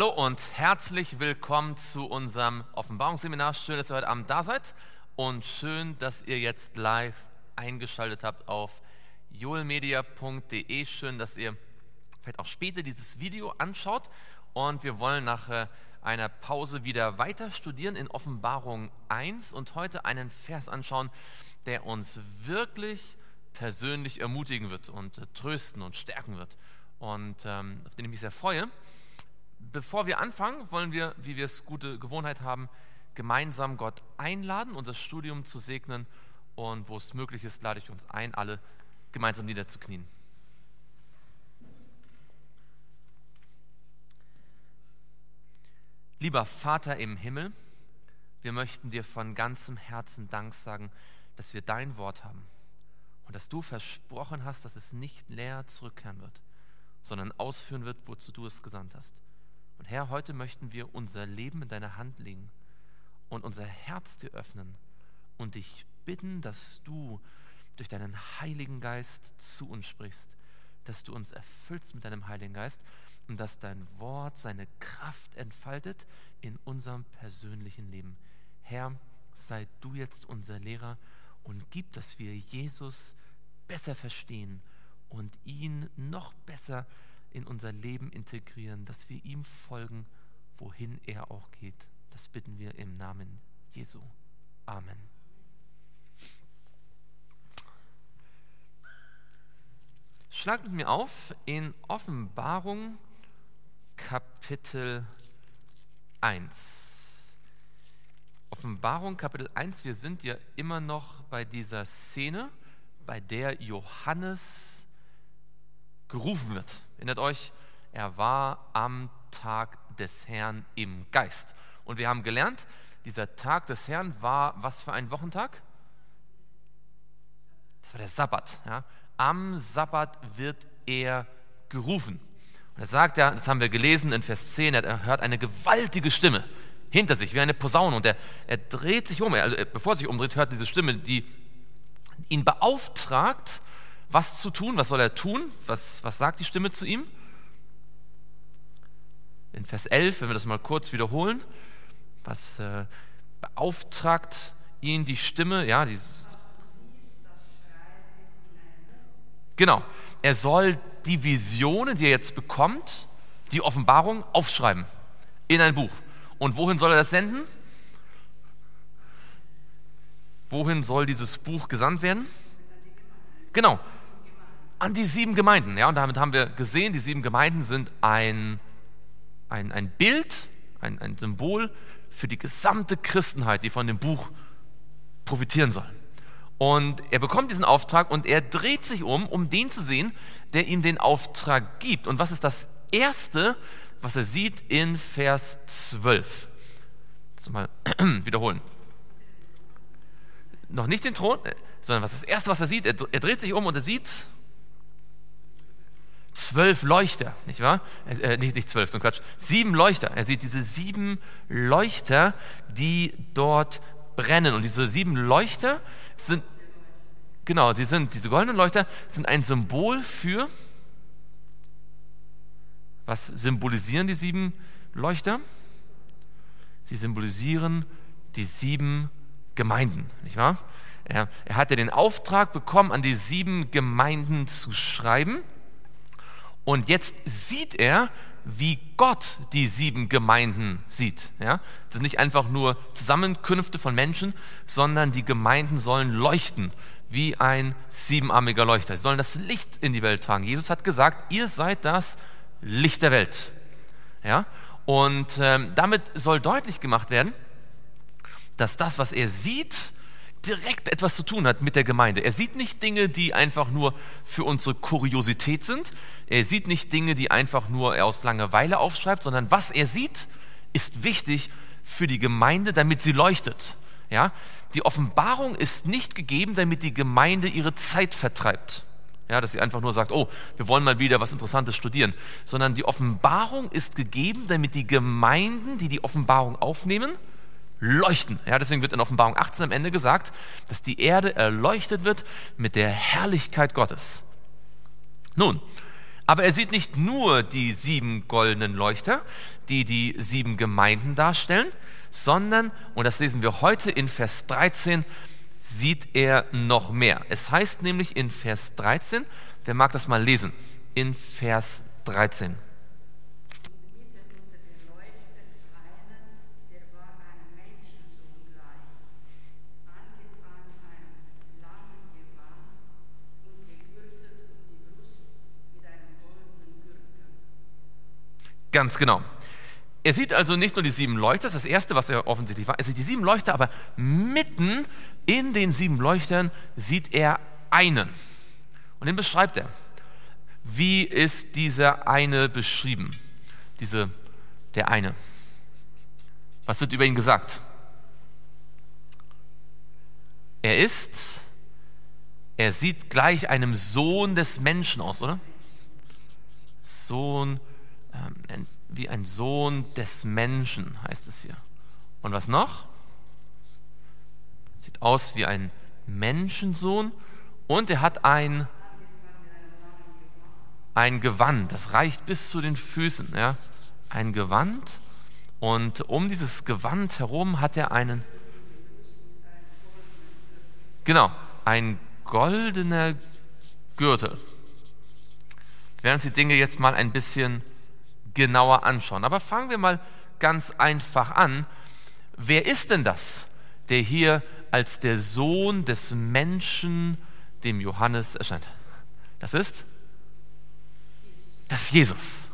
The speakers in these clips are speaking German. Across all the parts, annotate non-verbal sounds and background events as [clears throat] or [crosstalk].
Hallo und herzlich willkommen zu unserem Offenbarungsseminar. Schön, dass ihr heute Abend da seid und schön, dass ihr jetzt live eingeschaltet habt auf joelmedia.de. Schön, dass ihr vielleicht auch später dieses Video anschaut und wir wollen nach äh, einer Pause wieder weiter studieren in Offenbarung 1 und heute einen Vers anschauen, der uns wirklich persönlich ermutigen wird und äh, trösten und stärken wird und ähm, auf den ich mich sehr freue. Bevor wir anfangen, wollen wir, wie wir es gute Gewohnheit haben, gemeinsam Gott einladen, unser Studium zu segnen und wo es möglich ist, lade ich uns ein, alle gemeinsam niederzuknien. Lieber Vater im Himmel, wir möchten dir von ganzem Herzen Dank sagen, dass wir dein Wort haben und dass du versprochen hast, dass es nicht leer zurückkehren wird, sondern ausführen wird, wozu du es gesandt hast. Und Herr, heute möchten wir unser Leben in deine Hand legen und unser Herz dir öffnen und dich bitten, dass du durch deinen Heiligen Geist zu uns sprichst, dass du uns erfüllst mit deinem Heiligen Geist und dass dein Wort seine Kraft entfaltet in unserem persönlichen Leben. Herr, sei du jetzt unser Lehrer und gib, dass wir Jesus besser verstehen und ihn noch besser in unser Leben integrieren, dass wir ihm folgen, wohin er auch geht. Das bitten wir im Namen Jesu. Amen. Schlagt mit mir auf in Offenbarung Kapitel 1. Offenbarung Kapitel 1, wir sind ja immer noch bei dieser Szene, bei der Johannes gerufen wird. Erinnert euch, er war am Tag des Herrn im Geist. Und wir haben gelernt, dieser Tag des Herrn war was für ein Wochentag? Das war der Sabbat. Ja? Am Sabbat wird er gerufen. Und er sagt ja, das haben wir gelesen in Vers 10, er hört eine gewaltige Stimme hinter sich, wie eine Posaune. Und er, er dreht sich um, also bevor er sich umdreht, hört diese Stimme, die ihn beauftragt, was zu tun. Was soll er tun? Was, was sagt die Stimme zu ihm? In Vers 11, wenn wir das mal kurz wiederholen, was äh, beauftragt ihn die Stimme? Ja, dieses, genau. Er soll die Visionen, die er jetzt bekommt, die Offenbarung aufschreiben in ein Buch. Und wohin soll er das senden? Wohin soll dieses Buch gesandt werden? Genau, an die sieben Gemeinden. Ja, und damit haben wir gesehen, die sieben Gemeinden sind ein, ein, ein Bild, ein, ein Symbol für die gesamte Christenheit, die von dem Buch profitieren soll. Und er bekommt diesen Auftrag und er dreht sich um, um den zu sehen, der ihm den Auftrag gibt. Und was ist das Erste, was er sieht in Vers 12? Das mal [clears throat] wiederholen. Noch nicht den Thron, äh, sondern was ist das Erste, was er sieht? Er dreht sich um und er sieht zwölf Leuchter, nicht wahr? Äh, nicht, nicht zwölf, sondern Quatsch. Sieben Leuchter. Er sieht diese sieben Leuchter, die dort brennen. Und diese sieben Leuchter sind, genau, sie sind, diese goldenen Leuchter sind ein Symbol für, was symbolisieren die sieben Leuchter? Sie symbolisieren die sieben Gemeinden, nicht wahr? Er, er hatte den Auftrag bekommen, an die sieben Gemeinden zu schreiben. Und jetzt sieht er, wie Gott die sieben Gemeinden sieht. Ja? Das sind nicht einfach nur Zusammenkünfte von Menschen, sondern die Gemeinden sollen leuchten wie ein siebenarmiger Leuchter. Sie sollen das Licht in die Welt tragen. Jesus hat gesagt, ihr seid das Licht der Welt. Ja? Und ähm, damit soll deutlich gemacht werden, dass das, was er sieht, direkt etwas zu tun hat mit der Gemeinde. Er sieht nicht Dinge, die einfach nur für unsere Kuriosität sind. Er sieht nicht Dinge, die einfach nur er aus Langeweile aufschreibt, sondern was er sieht, ist wichtig für die Gemeinde, damit sie leuchtet. Ja? Die Offenbarung ist nicht gegeben, damit die Gemeinde ihre Zeit vertreibt. Ja, dass sie einfach nur sagt, oh, wir wollen mal wieder was Interessantes studieren, sondern die Offenbarung ist gegeben, damit die Gemeinden, die die Offenbarung aufnehmen, leuchten. Ja, deswegen wird in Offenbarung 18 am Ende gesagt, dass die Erde erleuchtet wird mit der Herrlichkeit Gottes. Nun, Aber er sieht nicht nur die sieben goldenen Leuchter, die die sieben Gemeinden darstellen, sondern, und das lesen wir heute in Vers 13, sieht er noch mehr. Es heißt nämlich in Vers 13, wer mag das mal lesen, in Vers 13. Ganz genau. Er sieht also nicht nur die sieben Leuchter, das ist das Erste, was er offensichtlich war. Er sieht die sieben Leuchter, aber mitten in den sieben Leuchtern sieht er einen. Und den beschreibt er. Wie ist dieser eine beschrieben? Diese, der eine. Was wird über ihn gesagt? Er ist, er sieht gleich einem Sohn des Menschen aus, oder? Sohn ähm, wie ein Sohn des Menschen, heißt es hier. Und was noch? Sieht aus wie ein Menschensohn und er hat ein, ein Gewand, das reicht bis zu den Füßen. Ja? Ein Gewand und um dieses Gewand herum hat er einen, genau, ein goldener Gürtel. Uns die Dinge jetzt mal ein bisschen genauer anschauen. Aber fangen wir mal ganz einfach an. Wer ist denn das, der hier als der Sohn des Menschen dem Johannes erscheint? Das ist? Das ist Jesus.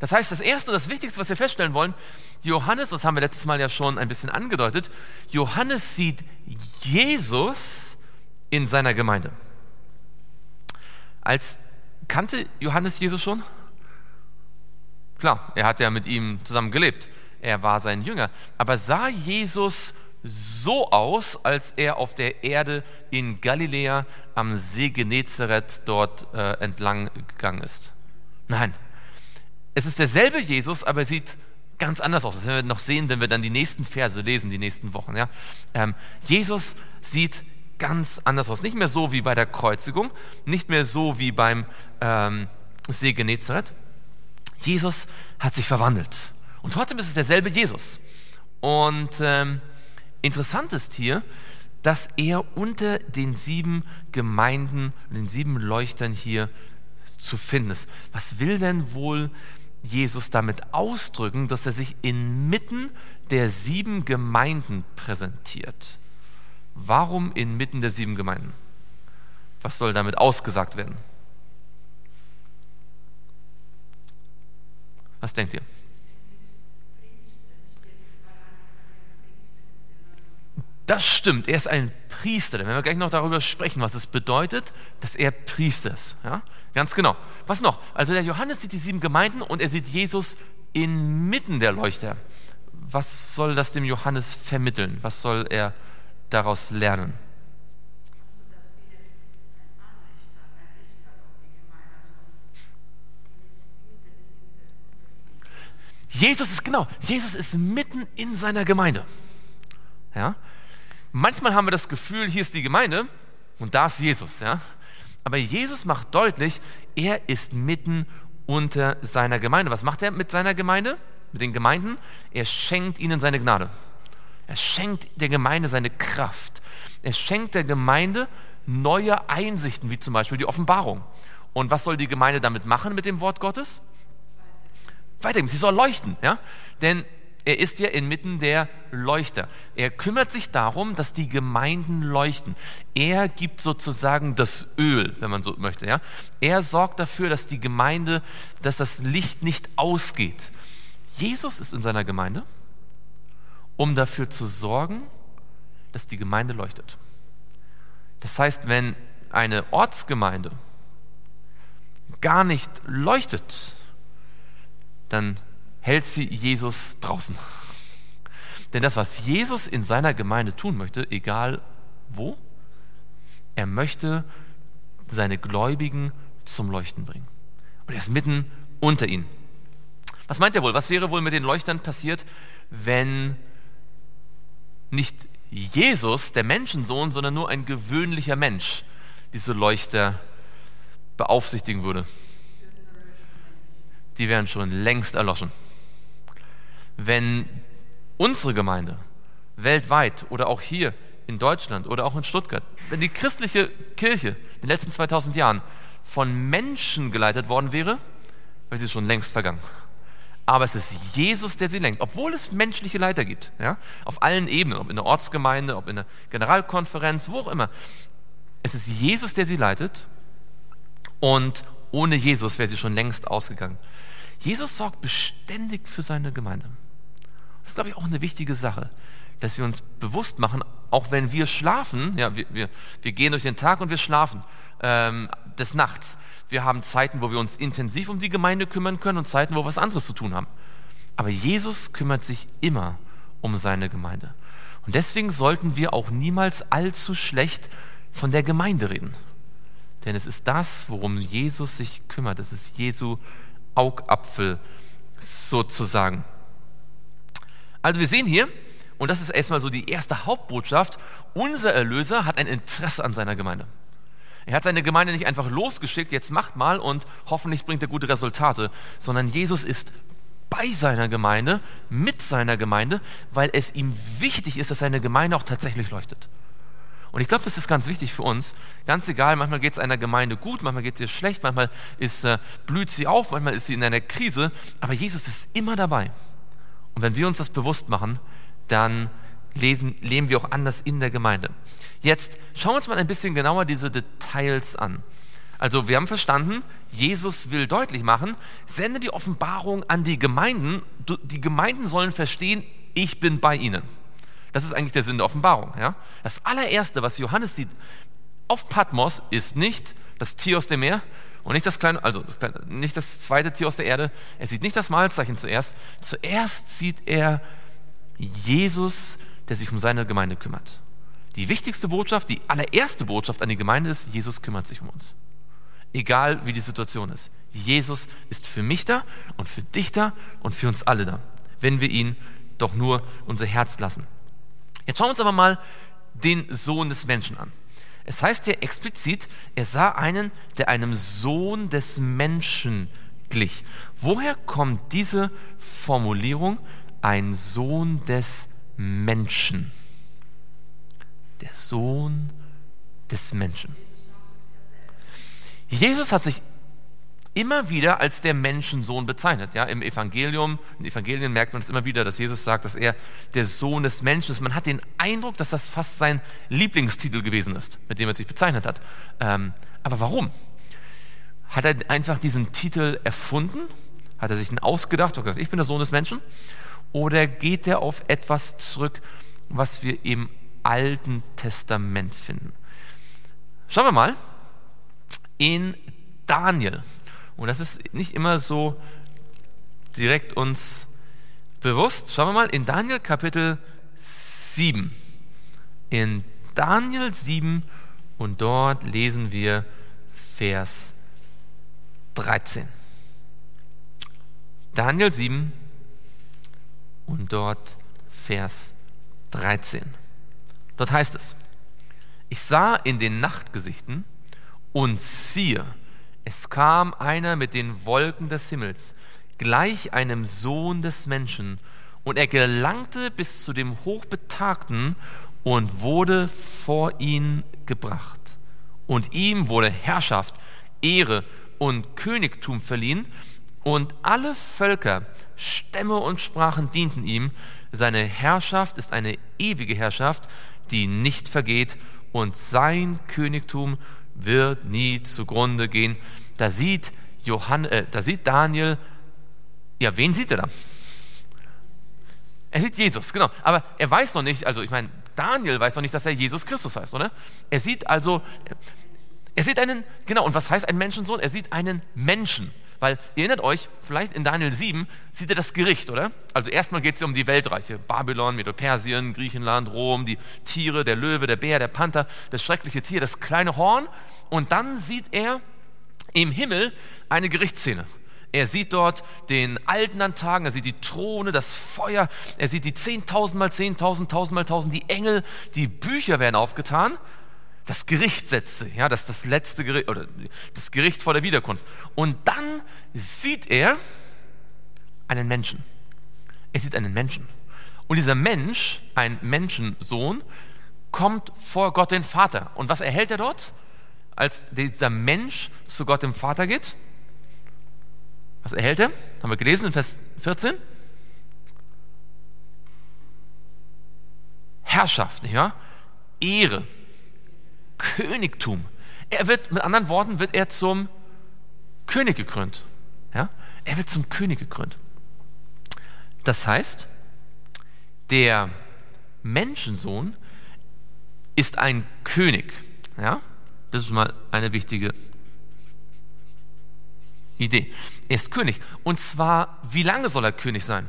Das heißt, das Erste und das Wichtigste, was wir feststellen wollen, Johannes, das haben wir letztes Mal ja schon ein bisschen angedeutet, Johannes sieht Jesus in seiner Gemeinde. Als kannte Johannes Jesus schon? Klar, er hat ja mit ihm zusammen gelebt. Er war sein Jünger. Aber sah Jesus so aus, als er auf der Erde in Galiläa am See Genezareth dort äh, entlang gegangen ist? Nein. Es ist derselbe Jesus, aber er sieht ganz anders aus. Das werden wir noch sehen, wenn wir dann die nächsten Verse lesen, die nächsten Wochen. Ja? Ähm, Jesus sieht ganz anders aus. Nicht mehr so wie bei der Kreuzigung, nicht mehr so wie beim ähm, See Genezareth, Jesus hat sich verwandelt. Und trotzdem ist es derselbe Jesus. Und ähm, interessant ist hier, dass er unter den sieben Gemeinden, den sieben Leuchtern hier zu finden ist. Was will denn wohl Jesus damit ausdrücken, dass er sich inmitten der sieben Gemeinden präsentiert? Warum inmitten der sieben Gemeinden? Was soll damit ausgesagt werden? Was denkt ihr? Das stimmt, er ist ein Priester. Da werden wir gleich noch darüber sprechen, was es bedeutet, dass er Priester ist. Ja? Ganz genau. Was noch? Also der Johannes sieht die sieben Gemeinden und er sieht Jesus inmitten der Leuchter. Was soll das dem Johannes vermitteln? Was soll er daraus lernen? Jesus ist genau, Jesus ist mitten in seiner Gemeinde. Ja? Manchmal haben wir das Gefühl, hier ist die Gemeinde und da ist Jesus. Ja? Aber Jesus macht deutlich, er ist mitten unter seiner Gemeinde. Was macht er mit seiner Gemeinde? Mit den Gemeinden? Er schenkt ihnen seine Gnade. Er schenkt der Gemeinde seine Kraft. Er schenkt der Gemeinde neue Einsichten, wie zum Beispiel die Offenbarung. Und was soll die Gemeinde damit machen mit dem Wort Gottes? Weitergeben. Sie soll leuchten, ja? Denn er ist ja inmitten der Leuchter. Er kümmert sich darum, dass die Gemeinden leuchten. Er gibt sozusagen das Öl, wenn man so möchte, ja? Er sorgt dafür, dass die Gemeinde, dass das Licht nicht ausgeht. Jesus ist in seiner Gemeinde, um dafür zu sorgen, dass die Gemeinde leuchtet. Das heißt, wenn eine Ortsgemeinde gar nicht leuchtet, dann hält sie Jesus draußen. Denn das, was Jesus in seiner Gemeinde tun möchte, egal wo, er möchte seine Gläubigen zum Leuchten bringen. Und er ist mitten unter ihnen. Was meint er wohl? Was wäre wohl mit den Leuchtern passiert, wenn nicht Jesus, der Menschensohn, sondern nur ein gewöhnlicher Mensch diese Leuchter beaufsichtigen würde? Die wären schon längst erloschen. Wenn unsere Gemeinde weltweit oder auch hier in Deutschland oder auch in Stuttgart, wenn die christliche Kirche in den letzten 2000 Jahren von Menschen geleitet worden wäre, wäre sie schon längst vergangen. Aber es ist Jesus, der sie lenkt, obwohl es menschliche Leiter gibt, ja, auf allen Ebenen, ob in der Ortsgemeinde, ob in der Generalkonferenz, wo auch immer. Es ist Jesus, der sie leitet und ohne Jesus wäre sie schon längst ausgegangen. Jesus sorgt beständig für seine Gemeinde. Das ist, glaube ich, auch eine wichtige Sache, dass wir uns bewusst machen, auch wenn wir schlafen, ja, wir, wir, wir gehen durch den Tag und wir schlafen ähm, des Nachts. Wir haben Zeiten, wo wir uns intensiv um die Gemeinde kümmern können und Zeiten, wo wir was anderes zu tun haben. Aber Jesus kümmert sich immer um seine Gemeinde. Und deswegen sollten wir auch niemals allzu schlecht von der Gemeinde reden. Denn es ist das, worum Jesus sich kümmert. Es ist Jesu Augapfel sozusagen. Also wir sehen hier, und das ist erstmal so die erste Hauptbotschaft, unser Erlöser hat ein Interesse an seiner Gemeinde. Er hat seine Gemeinde nicht einfach losgeschickt, jetzt macht mal und hoffentlich bringt er gute Resultate, sondern Jesus ist bei seiner Gemeinde, mit seiner Gemeinde, weil es ihm wichtig ist, dass seine Gemeinde auch tatsächlich leuchtet. Und ich glaube, das ist ganz wichtig für uns. Ganz egal, manchmal geht es einer Gemeinde gut, manchmal geht es ihr schlecht, manchmal ist, äh, blüht sie auf, manchmal ist sie in einer Krise, aber Jesus ist immer dabei. Und wenn wir uns das bewusst machen, dann lesen, leben wir auch anders in der Gemeinde. Jetzt schauen wir uns mal ein bisschen genauer diese Details an. Also wir haben verstanden, Jesus will deutlich machen, sende die Offenbarung an die Gemeinden. Die Gemeinden sollen verstehen, ich bin bei ihnen. Das ist eigentlich der Sinn der Offenbarung. Ja? Das allererste, was Johannes sieht auf Patmos, ist nicht das Tier aus dem Meer und nicht das kleine, also das kleine, nicht das zweite Tier aus der Erde. Er sieht nicht das Mahlzeichen zuerst. Zuerst sieht er Jesus, der sich um seine Gemeinde kümmert. Die wichtigste Botschaft, die allererste Botschaft an die Gemeinde ist, Jesus kümmert sich um uns. Egal wie die Situation ist. Jesus ist für mich da und für dich da und für uns alle da, wenn wir ihn doch nur unser Herz lassen. Jetzt schauen wir uns aber mal den Sohn des Menschen an. Es heißt hier explizit, er sah einen, der einem Sohn des Menschen glich. Woher kommt diese Formulierung, ein Sohn des Menschen? Der Sohn des Menschen. Jesus hat sich immer wieder als der Menschensohn bezeichnet. Ja, Im Evangelium, in Evangelien merkt man es immer wieder, dass Jesus sagt, dass er der Sohn des Menschen ist. Man hat den Eindruck, dass das fast sein Lieblingstitel gewesen ist, mit dem er sich bezeichnet hat. Ähm, aber warum? Hat er einfach diesen Titel erfunden? Hat er sich ihn ausgedacht? Oh ich bin der Sohn des Menschen? Oder geht er auf etwas zurück, was wir im Alten Testament finden? Schauen wir mal in Daniel. Und das ist nicht immer so direkt uns bewusst. Schauen wir mal in Daniel Kapitel 7. In Daniel 7 und dort lesen wir Vers 13. Daniel 7 und dort Vers 13. Dort heißt es, ich sah in den Nachtgesichten und siehe, es kam einer mit den Wolken des Himmels, gleich einem Sohn des Menschen, und er gelangte bis zu dem Hochbetagten und wurde vor ihn gebracht. Und ihm wurde Herrschaft, Ehre und Königtum verliehen, und alle Völker, Stämme und Sprachen dienten ihm. Seine Herrschaft ist eine ewige Herrschaft, die nicht vergeht, und sein Königtum wird nie zugrunde gehen. Da sieht, Johann, äh, da sieht Daniel, ja, wen sieht er da? Er sieht Jesus, genau. Aber er weiß noch nicht, also ich meine, Daniel weiß noch nicht, dass er Jesus Christus heißt, oder? Er sieht also, er sieht einen, genau, und was heißt ein Menschensohn? Er sieht einen Menschen. Weil ihr erinnert euch, vielleicht in Daniel 7 sieht er das Gericht, oder? Also erstmal geht es um die Weltreiche. Babylon, Medo-Persien, Griechenland, Rom, die Tiere, der Löwe, der Bär, der Panther, das schreckliche Tier, das kleine Horn. Und dann sieht er im Himmel eine Gerichtsszene. Er sieht dort den Alten an Tagen, er sieht die Throne, das Feuer, er sieht die 10.000 mal 10.000, 1.000 mal 1.000, die Engel, die Bücher werden aufgetan das Gericht setzte, ja, das das letzte Gericht oder das Gericht vor der Wiederkunft. Und dann sieht er einen Menschen. Er sieht einen Menschen. Und dieser Mensch, ein Menschensohn, kommt vor Gott den Vater. Und was erhält er dort, als dieser Mensch zu Gott dem Vater geht? Was erhält er? Haben wir gelesen in Vers 14? Herrschaft, nicht wahr? Ehre, Königtum. Er wird, mit anderen Worten, wird er zum König gekrönt. Ja? Er wird zum König gekrönt. Das heißt, der Menschensohn ist ein König. Ja? Das ist mal eine wichtige Idee. Er ist König. Und zwar, wie lange soll er König sein?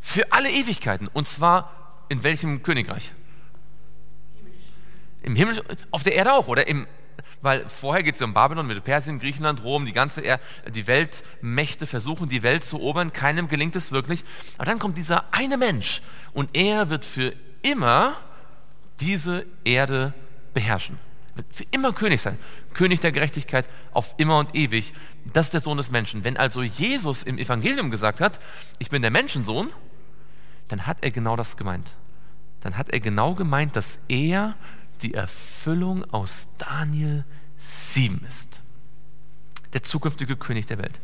Für alle Ewigkeiten. Und zwar in welchem Königreich? Im Himmel, auf der Erde auch, oder? Im, weil vorher geht es um Babylon, mit Persien, Griechenland, Rom, die ganze er die Weltmächte versuchen, die Welt zu erobern, keinem gelingt es wirklich. Aber dann kommt dieser eine Mensch und er wird für immer diese Erde beherrschen. Wird für immer König sein. König der Gerechtigkeit auf immer und ewig. Das ist der Sohn des Menschen. Wenn also Jesus im Evangelium gesagt hat, ich bin der Menschensohn, dann hat er genau das gemeint. Dann hat er genau gemeint, dass er die Erfüllung aus Daniel 7 ist. Der zukünftige König der Welt.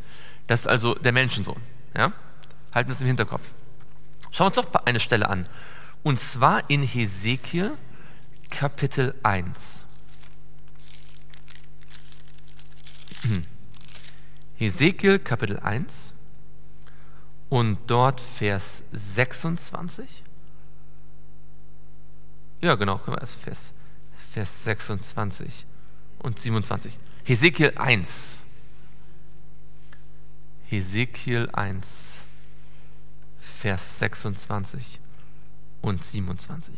Das ist also der Menschensohn. Ja? Halten wir es im Hinterkopf. Schauen wir uns doch eine Stelle an. Und zwar in Hesekiel Kapitel 1. [clears throat] Hesekiel Kapitel 1 und dort Vers 26. Ja, genau, können wir erst Vers Vers 26 und 27. Hesekiel 1. Hesekiel 1, Vers 26 und 27.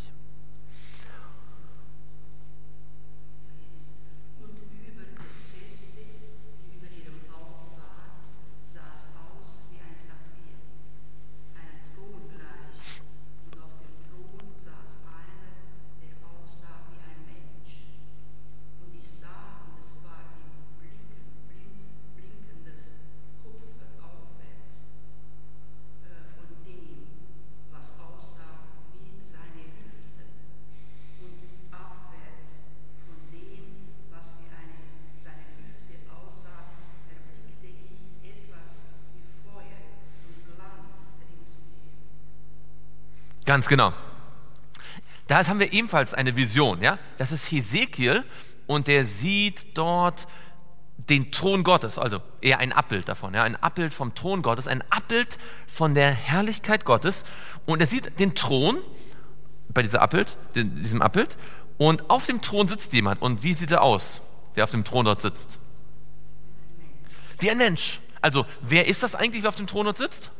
Ganz genau. Da haben wir ebenfalls eine Vision, ja? Das ist Hesekiel und der sieht dort den Thron Gottes, also eher ein Abbild davon, ja, ein Abbild vom Thron Gottes, ein Abbild von der Herrlichkeit Gottes und er sieht den Thron bei dieser Abbild, diesem Abbild und auf dem Thron sitzt jemand und wie sieht er aus, der auf dem Thron dort sitzt? Wie ein Mensch. Also, wer ist das eigentlich, der auf dem Thron dort sitzt?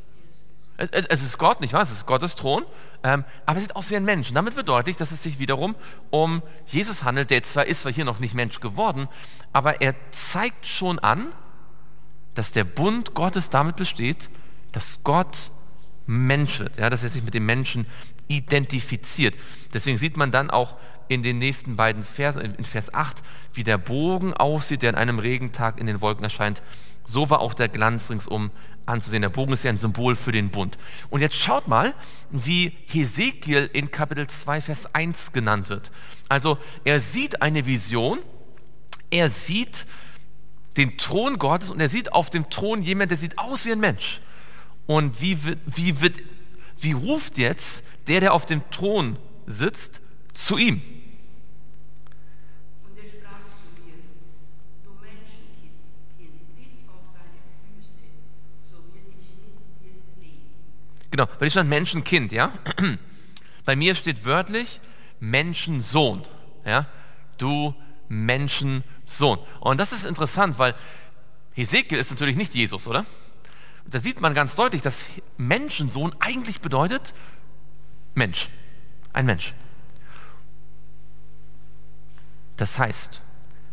Es ist Gott, nicht wahr? Es ist Gottes Thron, ähm, aber er sieht aus wie ein Mensch. Und damit wird deutlich, dass es sich wiederum um Jesus handelt, der zwar ist zwar hier noch nicht Mensch geworden, aber er zeigt schon an, dass der Bund Gottes damit besteht, dass Gott Mensch wird, ja, dass er sich mit dem Menschen identifiziert. Deswegen sieht man dann auch in den nächsten beiden Versen, in Vers 8, wie der Bogen aussieht, der an einem Regentag in den Wolken erscheint. So war auch der Glanz ringsum anzusehen. Der Bogen ist ja ein Symbol für den Bund. Und jetzt schaut mal, wie Hesekiel in Kapitel 2, Vers 1 genannt wird. Also er sieht eine Vision, er sieht den Thron Gottes und er sieht auf dem Thron jemand, der sieht aus wie ein Mensch. Und wie, wird, wie, wird, wie ruft jetzt der, der auf dem Thron sitzt, zu ihm? Genau, bei dir stand Menschenkind, ja? [clears throat] Bei mir steht wörtlich Menschensohn, ja? Du Menschensohn. Und das ist interessant, weil Hesekiel ist natürlich nicht Jesus, oder? Da sieht man ganz deutlich, dass Menschensohn eigentlich bedeutet Mensch, ein Mensch. Das heißt,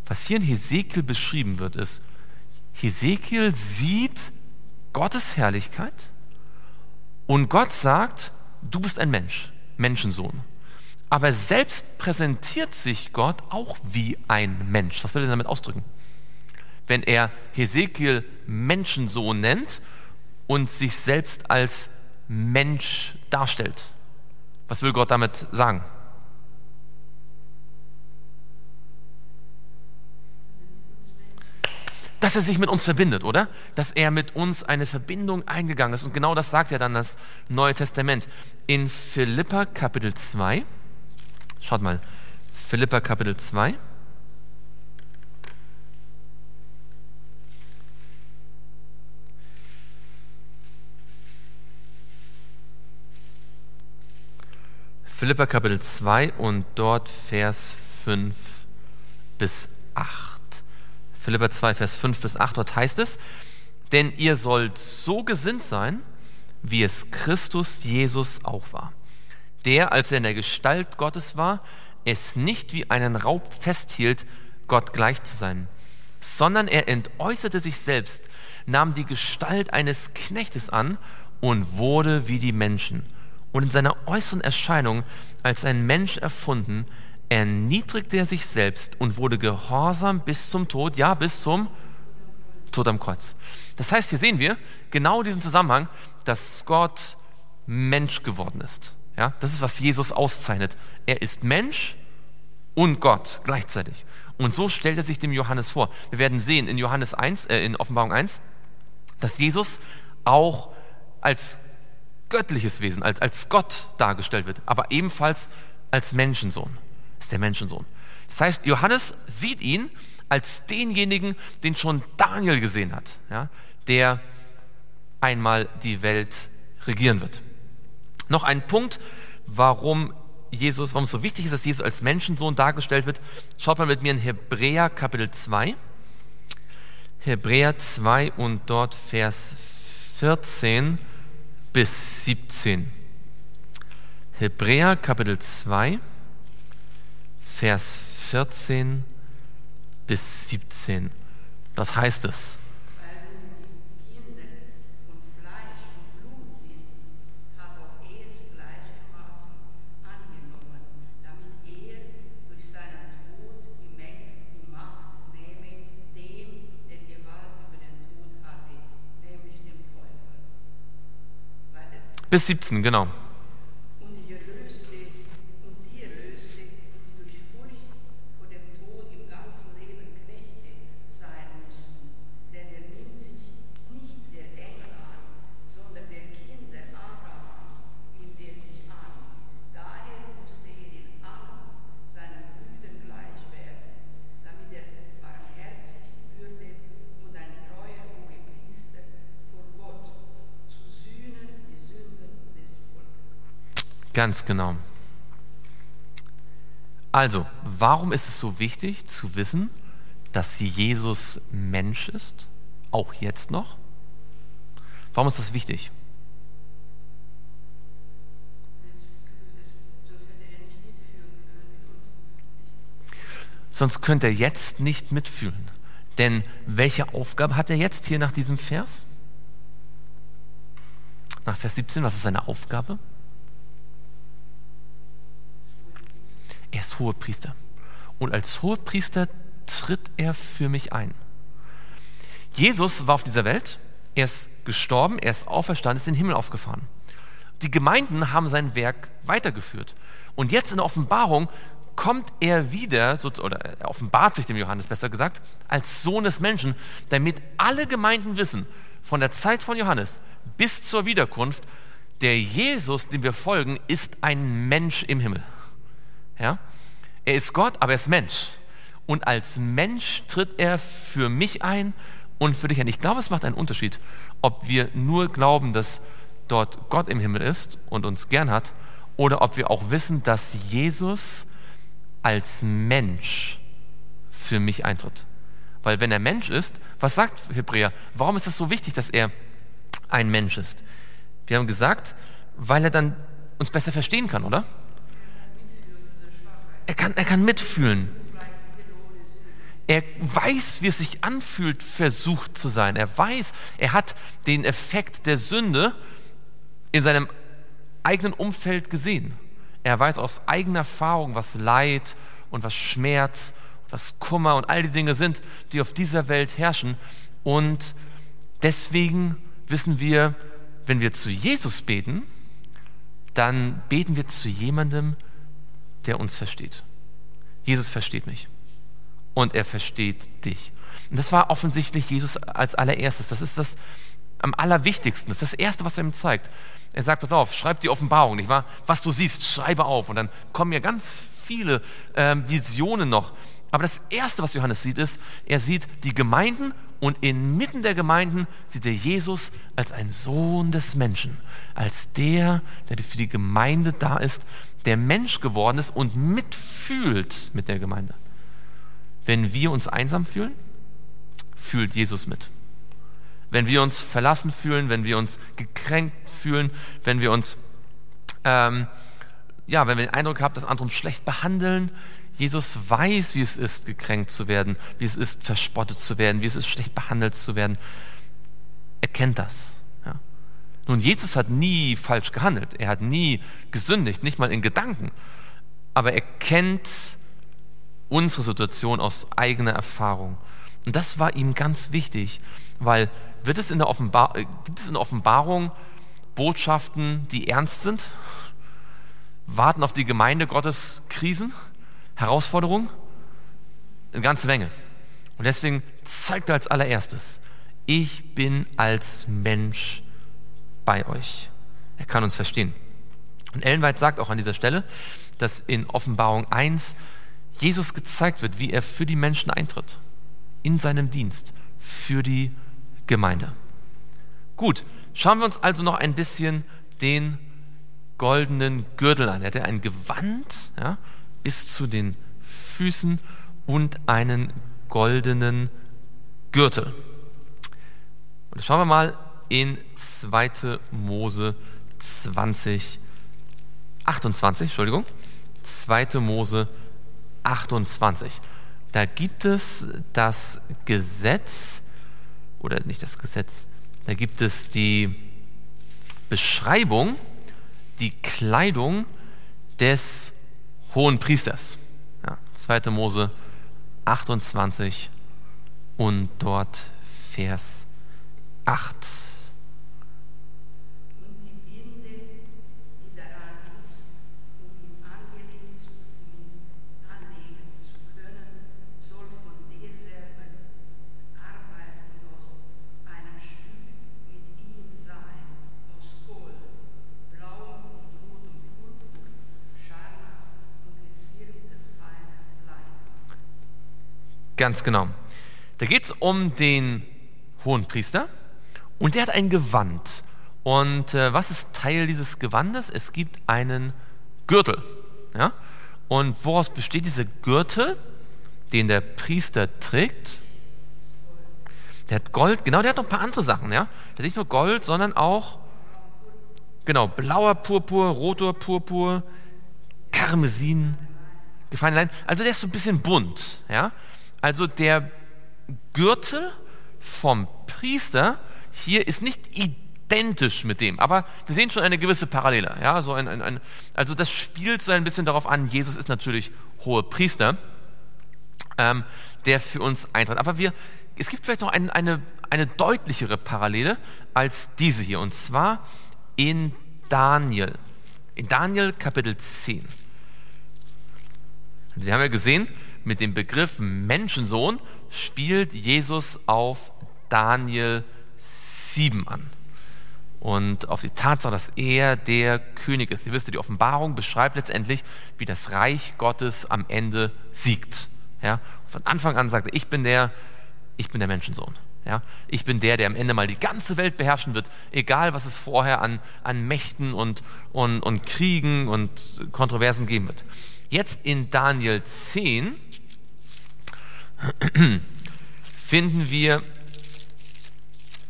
was hier in Hesekiel beschrieben wird, ist, Hesekiel sieht Gottes Herrlichkeit und Gott sagt, du bist ein Mensch, Menschensohn. Aber selbst präsentiert sich Gott auch wie ein Mensch. Was will er damit ausdrücken? Wenn er Hesekiel Menschensohn nennt und sich selbst als Mensch darstellt. Was will Gott damit sagen? Dass er sich mit uns verbindet, oder? Dass er mit uns eine Verbindung eingegangen ist. Und genau das sagt ja dann das Neue Testament. In Philippa Kapitel 2, schaut mal, Philippa Kapitel 2. Philippa Kapitel 2 und dort Vers 5 bis 8. Philippa 2, Vers 5 bis 8, dort heißt es, denn ihr sollt so gesinnt sein, wie es Christus Jesus auch war, der, als er in der Gestalt Gottes war, es nicht wie einen Raub festhielt, Gott gleich zu sein, sondern er entäußerte sich selbst, nahm die Gestalt eines Knechtes an und wurde wie die Menschen und in seiner äußeren Erscheinung als ein Mensch erfunden, erniedrigte er sich selbst und wurde gehorsam bis zum Tod, ja, bis zum Tod am Kreuz. Das heißt, hier sehen wir genau diesen Zusammenhang, dass Gott Mensch geworden ist. Ja, das ist, was Jesus auszeichnet. Er ist Mensch und Gott gleichzeitig. Und so stellt er sich dem Johannes vor. Wir werden sehen in Johannes 1, äh, in Offenbarung 1, dass Jesus auch als göttliches Wesen, als, als Gott dargestellt wird, aber ebenfalls als Menschensohn. Ist der Menschensohn. Das heißt, Johannes sieht ihn als denjenigen, den schon Daniel gesehen hat, ja, der einmal die Welt regieren wird. Noch ein Punkt, warum Jesus, warum es so wichtig ist, dass Jesus als Menschensohn dargestellt wird. Schaut mal mit mir in Hebräer Kapitel 2. Hebräer 2 und dort Vers 14 bis 17. Hebräer Kapitel 2, Vers 14 bis 17. Das heißt es. Bis 17, genau. Ganz genau. Also, warum ist es so wichtig zu wissen, dass Jesus Mensch ist? Auch jetzt noch? Warum ist das wichtig? Sonst könnte er jetzt nicht mitfühlen. Denn welche Aufgabe hat er jetzt hier nach diesem Vers? Nach Vers 17, was ist seine Aufgabe? Ist Hohepriester. Und als Hohepriester tritt er für mich ein. Jesus war auf dieser Welt, er ist gestorben, er ist auferstanden, ist in den Himmel aufgefahren. Die Gemeinden haben sein Werk weitergeführt. Und jetzt in der Offenbarung kommt er wieder, oder er offenbart sich dem Johannes besser gesagt, als Sohn des Menschen, damit alle Gemeinden wissen, von der Zeit von Johannes bis zur Wiederkunft, der Jesus, dem wir folgen, ist ein Mensch im Himmel. Ja? Er ist Gott, aber er ist Mensch. Und als Mensch tritt er für mich ein und für dich ein. Ich glaube, es macht einen Unterschied, ob wir nur glauben, dass dort Gott im Himmel ist und uns gern hat, oder ob wir auch wissen, dass Jesus als Mensch für mich eintritt. Weil wenn er Mensch ist, was sagt Hebräer? Warum ist es so wichtig, dass er ein Mensch ist? Wir haben gesagt, weil er dann uns besser verstehen kann, oder? Er kann, er kann mitfühlen. Er weiß, wie es sich anfühlt, versucht zu sein. Er weiß, er hat den Effekt der Sünde in seinem eigenen Umfeld gesehen. Er weiß aus eigener Erfahrung, was Leid und was Schmerz, was Kummer und all die Dinge sind, die auf dieser Welt herrschen. Und deswegen wissen wir, wenn wir zu Jesus beten, dann beten wir zu jemandem, der uns versteht. Jesus versteht mich und er versteht dich. Und das war offensichtlich Jesus als allererstes. Das ist das am allerwichtigsten. Das ist das Erste, was er ihm zeigt. Er sagt, pass auf, schreib die Offenbarung, nicht wahr? Was du siehst, schreibe auf. Und dann kommen ja ganz viele ähm, Visionen noch. Aber das Erste, was Johannes sieht, ist, er sieht die Gemeinden und inmitten der Gemeinden sieht er Jesus als ein Sohn des Menschen, als der, der für die Gemeinde da ist, der Mensch geworden ist und mitfühlt mit der Gemeinde. Wenn wir uns einsam fühlen, fühlt Jesus mit. Wenn wir uns verlassen fühlen, wenn wir uns gekränkt fühlen, wenn wir uns, ähm, ja, wenn wir den Eindruck haben, dass andere uns schlecht behandeln, Jesus weiß, wie es ist, gekränkt zu werden, wie es ist, verspottet zu werden, wie es ist, schlecht behandelt zu werden. Er kennt das. Nun, Jesus hat nie falsch gehandelt. Er hat nie gesündigt, nicht mal in Gedanken. Aber er kennt unsere Situation aus eigener Erfahrung. Und das war ihm ganz wichtig, weil wird es in der Offenbar äh, gibt es in der Offenbarung Botschaften, die ernst sind? Warten auf die Gemeinde Gottes Krisen, Herausforderungen? Eine ganze Menge. Und deswegen zeigt er als allererstes, ich bin als Mensch bei euch. Er kann uns verstehen. Und Ellen White sagt auch an dieser Stelle, dass in Offenbarung 1 Jesus gezeigt wird, wie er für die Menschen eintritt, in seinem Dienst, für die Gemeinde. Gut, schauen wir uns also noch ein bisschen den goldenen Gürtel an. Er hat ein Gewand ja, bis zu den Füßen und einen goldenen Gürtel. Und schauen wir mal in 2. Mose 20, 28, Entschuldigung, 2. Mose 20. 28. Da gibt es das Gesetz, oder nicht das Gesetz, da gibt es die Beschreibung, die Kleidung des hohen Priesters. Ja, 2. Mose 28 und dort Vers 8. Ganz genau. Da geht es um den hohen Priester und der hat ein Gewand. Und äh, was ist Teil dieses Gewandes? Es gibt einen Gürtel. Ja? Und woraus besteht dieser Gürtel, den der Priester trägt? Der hat Gold, genau, der hat noch ein paar andere Sachen. Ja? Der hat nicht nur Gold, sondern auch genau, blauer Purpur, roter Purpur, Karmesin, gefallene Leinen. Also der ist so ein bisschen bunt. Ja? Also der Gürtel vom Priester hier ist nicht identisch mit dem, aber wir sehen schon eine gewisse Parallele. Ja, so ein, ein, ein, also das spielt so ein bisschen darauf an, Jesus ist natürlich hoher Priester, ähm, der für uns eintritt. Aber wir, es gibt vielleicht noch ein, eine, eine deutlichere Parallele als diese hier, und zwar in Daniel. In Daniel Kapitel 10. Wir haben ja gesehen, mit dem Begriff Menschensohn spielt Jesus auf Daniel 7 an. Und auf die Tatsache, dass er der König ist. Ihr wisst, die Offenbarung beschreibt letztendlich, wie das Reich Gottes am Ende siegt. Ja? Von Anfang an sagt er, ich bin der, ich bin der Menschensohn. Ja? Ich bin der, der am Ende mal die ganze Welt beherrschen wird, egal was es vorher an, an Mächten und, und, und Kriegen und Kontroversen geben wird. Jetzt in Daniel 10 [clears throat] finden wir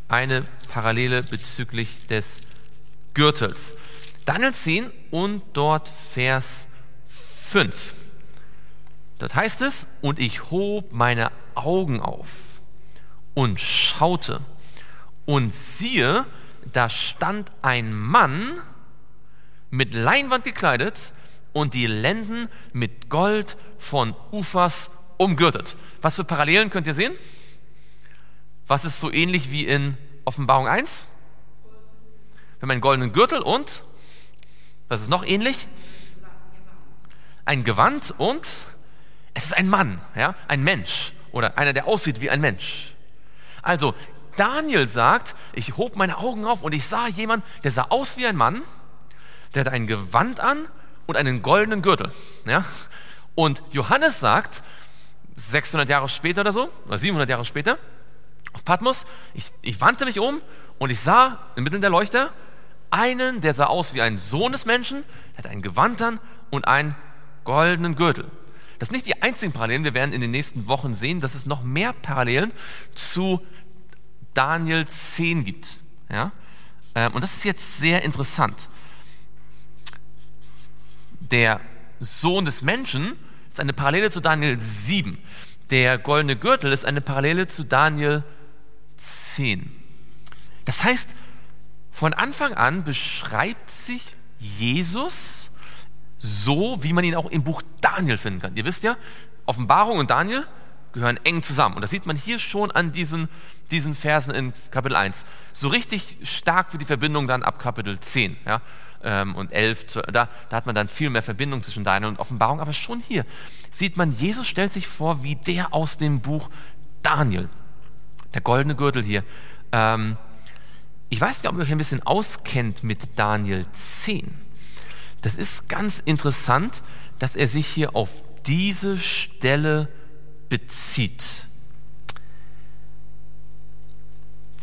eine Parallele bezüglich des Gürtels. Daniel 10 und dort Vers 5. Dort heißt es, und ich hob meine Augen auf und schaute, und siehe, da stand ein Mann mit Leinwand gekleidet und die Lenden mit Gold von Ufers umgürtet. Was für Parallelen könnt ihr sehen? Was ist so ähnlich wie in Offenbarung 1? haben einen goldenen Gürtel und, was ist noch ähnlich? Ein Gewand und es ist ein Mann, ja, ein Mensch oder einer, der aussieht wie ein Mensch. Also, Daniel sagt, ich hob meine Augen auf und ich sah jemanden, der sah aus wie ein Mann, der hat ein Gewand an und einen goldenen Gürtel. Ja? Und Johannes sagt, 600 Jahre später oder so, oder 700 Jahre später, auf Patmos, ich, ich wandte mich um und ich sah inmitten der Leuchter einen, der sah aus wie ein Sohn des Menschen, der hat ein Gewand an und einen goldenen Gürtel. Das sind nicht die einzigen Parallelen. Wir werden in den nächsten Wochen sehen, dass es noch mehr Parallelen zu Daniel 10 gibt. Ja? Ähm, und das ist jetzt sehr interessant. Der Sohn des Menschen ist eine Parallele zu Daniel 7. Der goldene Gürtel ist eine Parallele zu Daniel 10. Das heißt, von Anfang an beschreibt sich Jesus so, wie man ihn auch im Buch Daniel finden kann. Ihr wisst ja, Offenbarung und Daniel gehören eng zusammen. Und das sieht man hier schon an diesen, diesen Versen in Kapitel 1. So richtig stark wie die Verbindung dann ab Kapitel 10 ja, ähm, und 11. Da, da hat man dann viel mehr Verbindung zwischen Daniel und Offenbarung. Aber schon hier sieht man, Jesus stellt sich vor wie der aus dem Buch Daniel. Der goldene Gürtel hier. Ähm, ich weiß nicht, ob ihr euch ein bisschen auskennt mit Daniel 10. Das ist ganz interessant, dass er sich hier auf diese Stelle bezieht.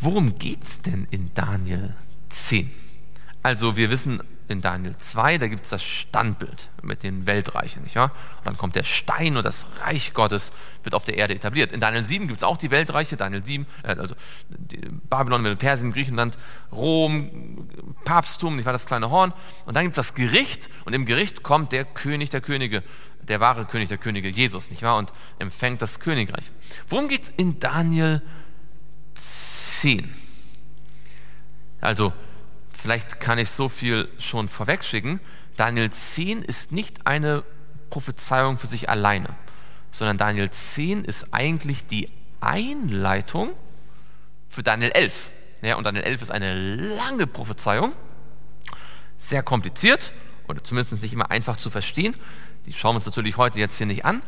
Worum geht es denn in Daniel 10? Also wir wissen in Daniel 2, da gibt es das Standbild mit den Weltreichen. Nicht wahr? Und dann kommt der Stein und das Reich Gottes wird auf der Erde etabliert. In Daniel 7 gibt es auch die Weltreiche, Daniel 7, äh, also Babylon, Persien, Griechenland, Rom, Papsttum, nicht wahr, das kleine Horn. Und dann gibt es das Gericht und im Gericht kommt der König der Könige, der wahre König der Könige, Jesus, nicht wahr, und empfängt das Königreich. Worum geht es in Daniel 10? Also, Vielleicht kann ich so viel schon vorwegschicken. Daniel 10 ist nicht eine Prophezeiung für sich alleine, sondern Daniel 10 ist eigentlich die Einleitung für Daniel 11. Ja, und Daniel 11 ist eine lange Prophezeiung, sehr kompliziert oder zumindest nicht immer einfach zu verstehen. Die schauen wir uns natürlich heute jetzt hier nicht an.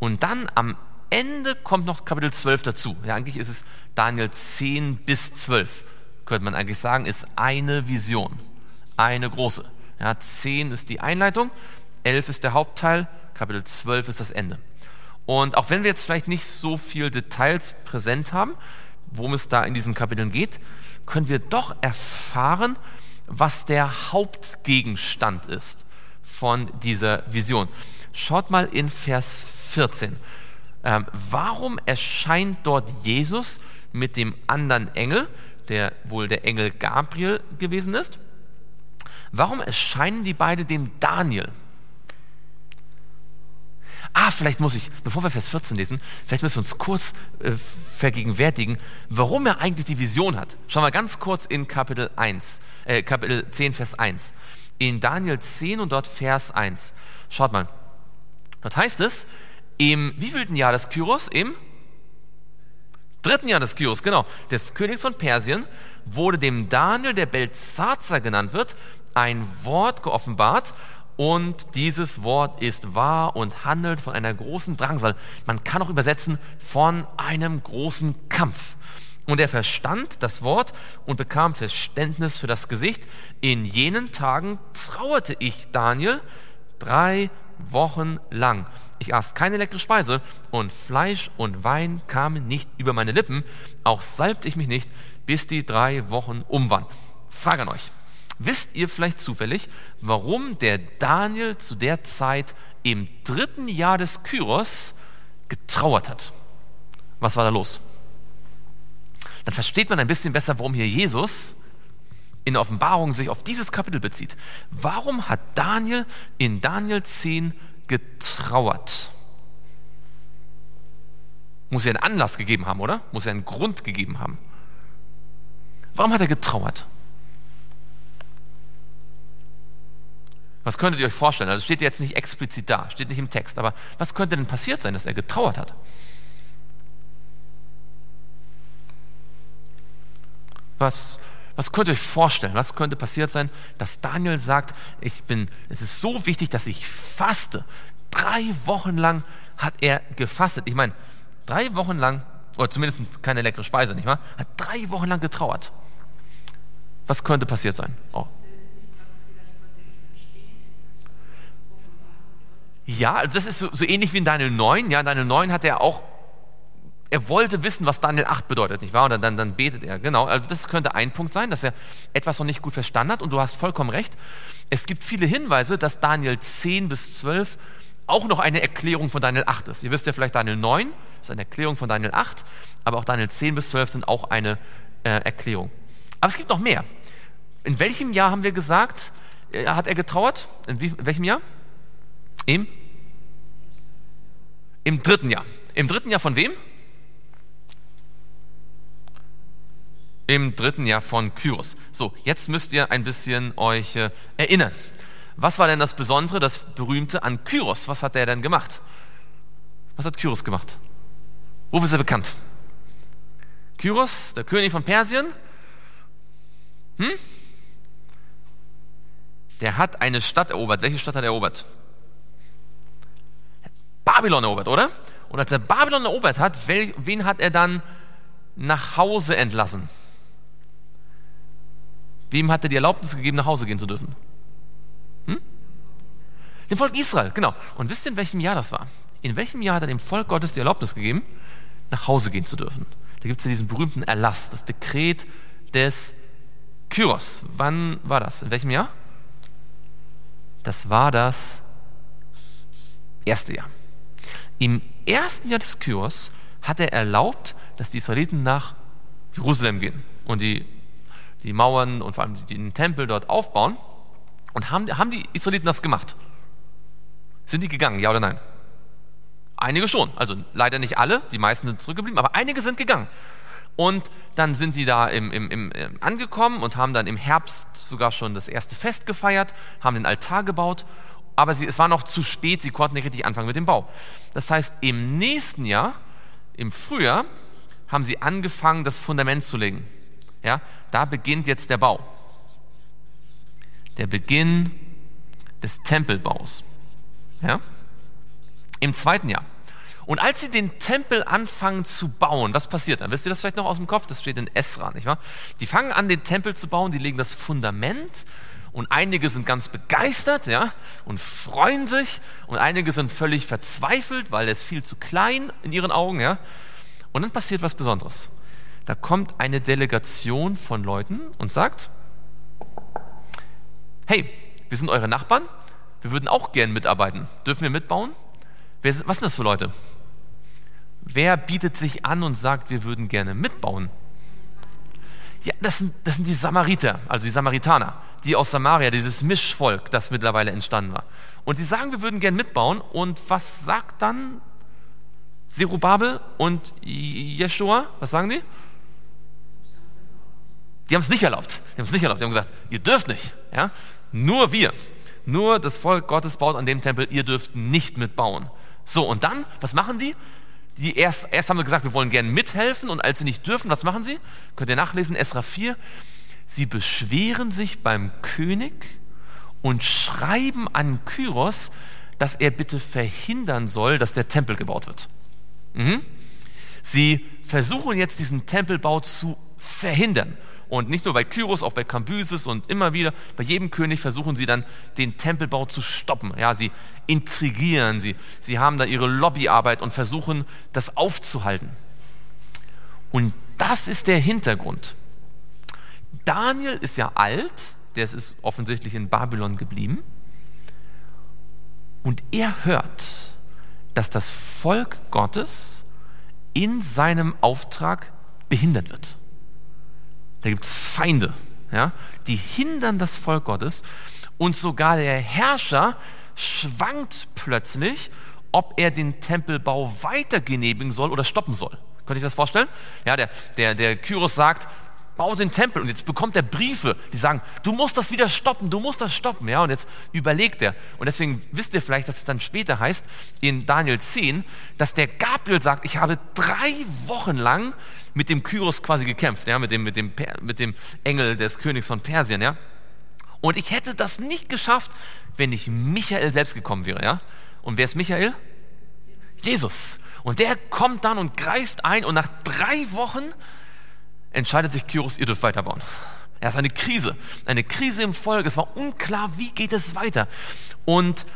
Und dann am Ende kommt noch Kapitel 12 dazu. Ja, eigentlich ist es Daniel 10 bis 12 könnte man eigentlich sagen, ist eine Vision, eine große. Ja, 10 ist die Einleitung, 11 ist der Hauptteil, Kapitel 12 ist das Ende. Und auch wenn wir jetzt vielleicht nicht so viel Details präsent haben, worum es da in diesen Kapiteln geht, können wir doch erfahren, was der Hauptgegenstand ist von dieser Vision. Schaut mal in Vers 14. Ähm, warum erscheint dort Jesus mit dem anderen Engel? Der wohl der Engel Gabriel gewesen ist. Warum erscheinen die beiden dem Daniel? Ah, vielleicht muss ich, bevor wir Vers 14 lesen, vielleicht müssen wir uns kurz äh, vergegenwärtigen, warum er eigentlich die Vision hat. Schauen wir ganz kurz in Kapitel 1, äh, Kapitel 10, Vers 1. In Daniel 10 und dort Vers 1. Schaut mal. Dort heißt es, im wievielten Jahr des Kyros? Im dritten Jahr des Kyros, genau, des Königs von Persien, wurde dem Daniel, der Belzazar genannt wird, ein Wort geoffenbart und dieses Wort ist wahr und handelt von einer großen Drangsal. Man kann auch übersetzen von einem großen Kampf. Und er verstand das Wort und bekam Verständnis für das Gesicht. In jenen Tagen trauerte ich Daniel drei Wochen lang. Ich aß keine leckere Speise und Fleisch und Wein kamen nicht über meine Lippen. Auch salbte ich mich nicht, bis die drei Wochen um waren. Frage an euch. Wisst ihr vielleicht zufällig, warum der Daniel zu der Zeit im dritten Jahr des Kyros getrauert hat? Was war da los? Dann versteht man ein bisschen besser, warum hier Jesus in der Offenbarung sich auf dieses Kapitel bezieht. Warum hat Daniel in Daniel 10 getrauert. Muss ja einen Anlass gegeben haben, oder? Muss ja einen Grund gegeben haben. Warum hat er getrauert? Was könntet ihr euch vorstellen? Also steht jetzt nicht explizit da, steht nicht im Text, aber was könnte denn passiert sein, dass er getrauert hat? Was, Was könnt ihr euch vorstellen? Was könnte passiert sein, dass Daniel sagt, ich bin, es ist so wichtig, dass ich faste. Drei Wochen lang hat er gefastet. Ich meine, drei Wochen lang, oder zumindest keine leckere Speise, nicht wahr? Hat drei Wochen lang getrauert. Was könnte passiert sein? Oh. Ja, also das ist so, so, ähnlich wie in Daniel 9. Ja, in Daniel 9 hat er auch, er wollte wissen, was Daniel 8 bedeutet, nicht wahr? Und dann, dann betet er, genau. Also das könnte ein Punkt sein, dass er etwas noch nicht gut verstanden hat. Und du hast vollkommen recht. Es gibt viele Hinweise, dass Daniel 10 bis 12 auch noch eine Erklärung von Daniel 8 ist. Ihr wisst ja vielleicht, Daniel 9 ist eine Erklärung von Daniel 8, aber auch Daniel 10 bis 12 sind auch eine äh, Erklärung. Aber es gibt noch mehr. In welchem Jahr haben wir gesagt, äh, hat er getrauert? In, wie, in welchem Jahr? Im? Im dritten Jahr. Im dritten Jahr von wem? Im dritten Jahr von Kyros. So, jetzt müsst ihr ein bisschen euch äh, erinnern. Was war denn das Besondere, das Berühmte an Kyros? Was hat er denn gemacht? Was hat Kyros gemacht? Wofür ist er bekannt? Kyros, der König von Persien, hm? der hat eine Stadt erobert. Welche Stadt hat er erobert? Babylon erobert, oder? Und als er Babylon erobert hat, wen hat er dann nach Hause entlassen? Wem hat er die Erlaubnis gegeben, nach Hause gehen zu dürfen? Hm? Dem Volk Israel, genau. Und wisst ihr, in welchem Jahr das war? In welchem Jahr hat er dem Volk Gottes die Erlaubnis gegeben, nach Hause gehen zu dürfen? Da gibt es ja diesen berühmten Erlass, das Dekret des Kyros. Wann war das? In welchem Jahr? Das war das erste Jahr. Im ersten Jahr des Kyros hat er erlaubt, dass die Israeliten nach Jerusalem gehen und die, die Mauern und vor allem den Tempel dort aufbauen. Und haben, haben die Israeliten das gemacht? Sind die gegangen, ja oder nein? Einige schon. Also leider nicht alle, die meisten sind zurückgeblieben, aber einige sind gegangen. Und dann sind sie da im, im, im, angekommen und haben dann im Herbst sogar schon das erste Fest gefeiert, haben den Altar gebaut, aber sie, es war noch zu spät, sie konnten nicht richtig anfangen mit dem Bau. Das heißt, im nächsten Jahr, im Frühjahr, haben sie angefangen, das Fundament zu legen. Ja, da beginnt jetzt der Bau der Beginn des Tempelbaus. Ja? Im zweiten Jahr. Und als sie den Tempel anfangen zu bauen, was passiert dann? Wisst ihr das vielleicht noch aus dem Kopf? Das steht in Esra, nicht wahr? Die fangen an, den Tempel zu bauen, die legen das Fundament und einige sind ganz begeistert, ja, und freuen sich und einige sind völlig verzweifelt, weil ist viel zu klein in ihren Augen, ja. Und dann passiert was Besonderes. Da kommt eine Delegation von Leuten und sagt, hey, wir sind eure Nachbarn, wir würden auch gern mitarbeiten. Dürfen wir mitbauen? Wer, was sind das für Leute? Wer bietet sich an und sagt, wir würden gerne mitbauen? Ja, das sind, das sind die Samariter, also die Samaritaner, die aus Samaria, dieses Mischvolk, das mittlerweile entstanden war. Und die sagen, wir würden gerne mitbauen. Und was sagt dann Zerubabel und Jeshua? Was sagen die? Die haben es nicht erlaubt. Die haben es nicht erlaubt. Die haben gesagt, ihr dürft nicht. Ja? Nur wir, nur das Volk Gottes baut an dem Tempel, ihr dürft nicht mitbauen. So, und dann, was machen die? Die erst, erst haben sie gesagt, wir wollen gerne mithelfen und als sie nicht dürfen, was machen sie? Könnt ihr nachlesen, Esra 4. Sie beschweren sich beim König und schreiben an Kyros, dass er bitte verhindern soll, dass der Tempel gebaut wird. Mhm. Sie versuchen jetzt diesen Tempelbau zu verhindern. Und nicht nur bei Kyros, auch bei Kambyses und immer wieder, bei jedem König versuchen sie dann, den Tempelbau zu stoppen. Ja, sie intrigieren, sie, sie haben da ihre Lobbyarbeit und versuchen, das aufzuhalten. Und das ist der Hintergrund. Daniel ist ja alt, der ist offensichtlich in Babylon geblieben. Und er hört, dass das Volk Gottes in seinem Auftrag behindert wird. Da gibt es Feinde, ja, die hindern das Volk Gottes und sogar der Herrscher schwankt plötzlich, ob er den Tempelbau weiter genehmigen soll oder stoppen soll. Könnt ihr das vorstellen? Ja, der, der, der Kyros sagt, baut den Tempel und jetzt bekommt er Briefe, die sagen, du musst das wieder stoppen, du musst das stoppen. Ja, und jetzt überlegt er. Und deswegen wisst ihr vielleicht, dass es dann später heißt, in Daniel 10, dass der Gabriel sagt, ich habe drei Wochen lang mit dem Kyros quasi gekämpft, ja, mit dem, mit dem, mit dem Engel des Königs von Persien, ja. Und ich hätte das nicht geschafft, wenn nicht Michael selbst gekommen wäre, ja. Und wer ist Michael? Jesus. Und der kommt dann und greift ein und nach drei Wochen entscheidet sich Kyros, ihr dürft weiterbauen. Er ist eine Krise, eine Krise im Volk. Es war unklar, wie geht es weiter. Und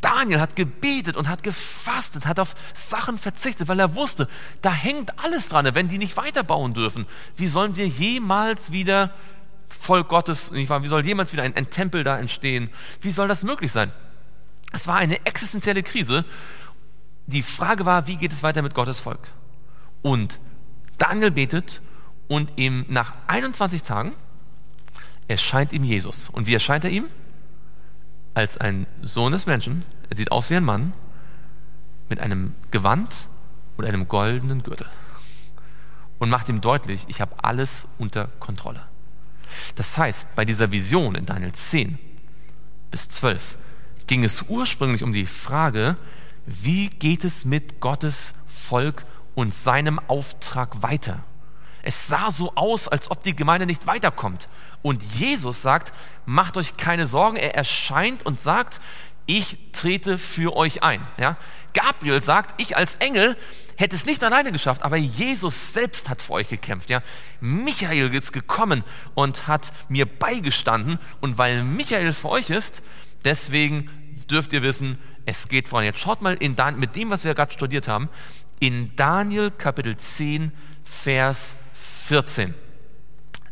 Daniel hat gebetet und hat gefastet, hat auf Sachen verzichtet, weil er wusste, da hängt alles dran. Wenn die nicht weiterbauen dürfen, wie sollen wir jemals wieder Volk Gottes, wie soll jemals wieder ein, ein Tempel da entstehen? Wie soll das möglich sein? Es war eine existenzielle Krise. Die Frage war, wie geht es weiter mit Gottes Volk? Und Daniel betet und ihm nach 21 Tagen erscheint ihm Jesus. Und wie erscheint er ihm? Als ein Sohn des Menschen. Er sieht aus wie ein Mann mit einem Gewand und einem goldenen Gürtel. Und macht ihm deutlich, ich habe alles unter Kontrolle. Das heißt, bei dieser Vision in Daniel 10 bis 12 ging es ursprünglich um die Frage, wie geht es mit Gottes Volk und seinem Auftrag weiter? Es sah so aus, als ob die Gemeinde nicht weiterkommt. Und Jesus sagt, macht euch keine Sorgen. Er erscheint und sagt, ich trete für euch ein. Ja? Gabriel sagt, ich als Engel hätte es nicht alleine geschafft, aber Jesus selbst hat für euch gekämpft. Ja? Michael ist gekommen und hat mir beigestanden. Und weil Michael für euch ist, deswegen dürft ihr wissen, es geht voran. Jetzt schaut mal in Dan mit dem, was wir gerade studiert haben, in Daniel Kapitel 10, Vers 14.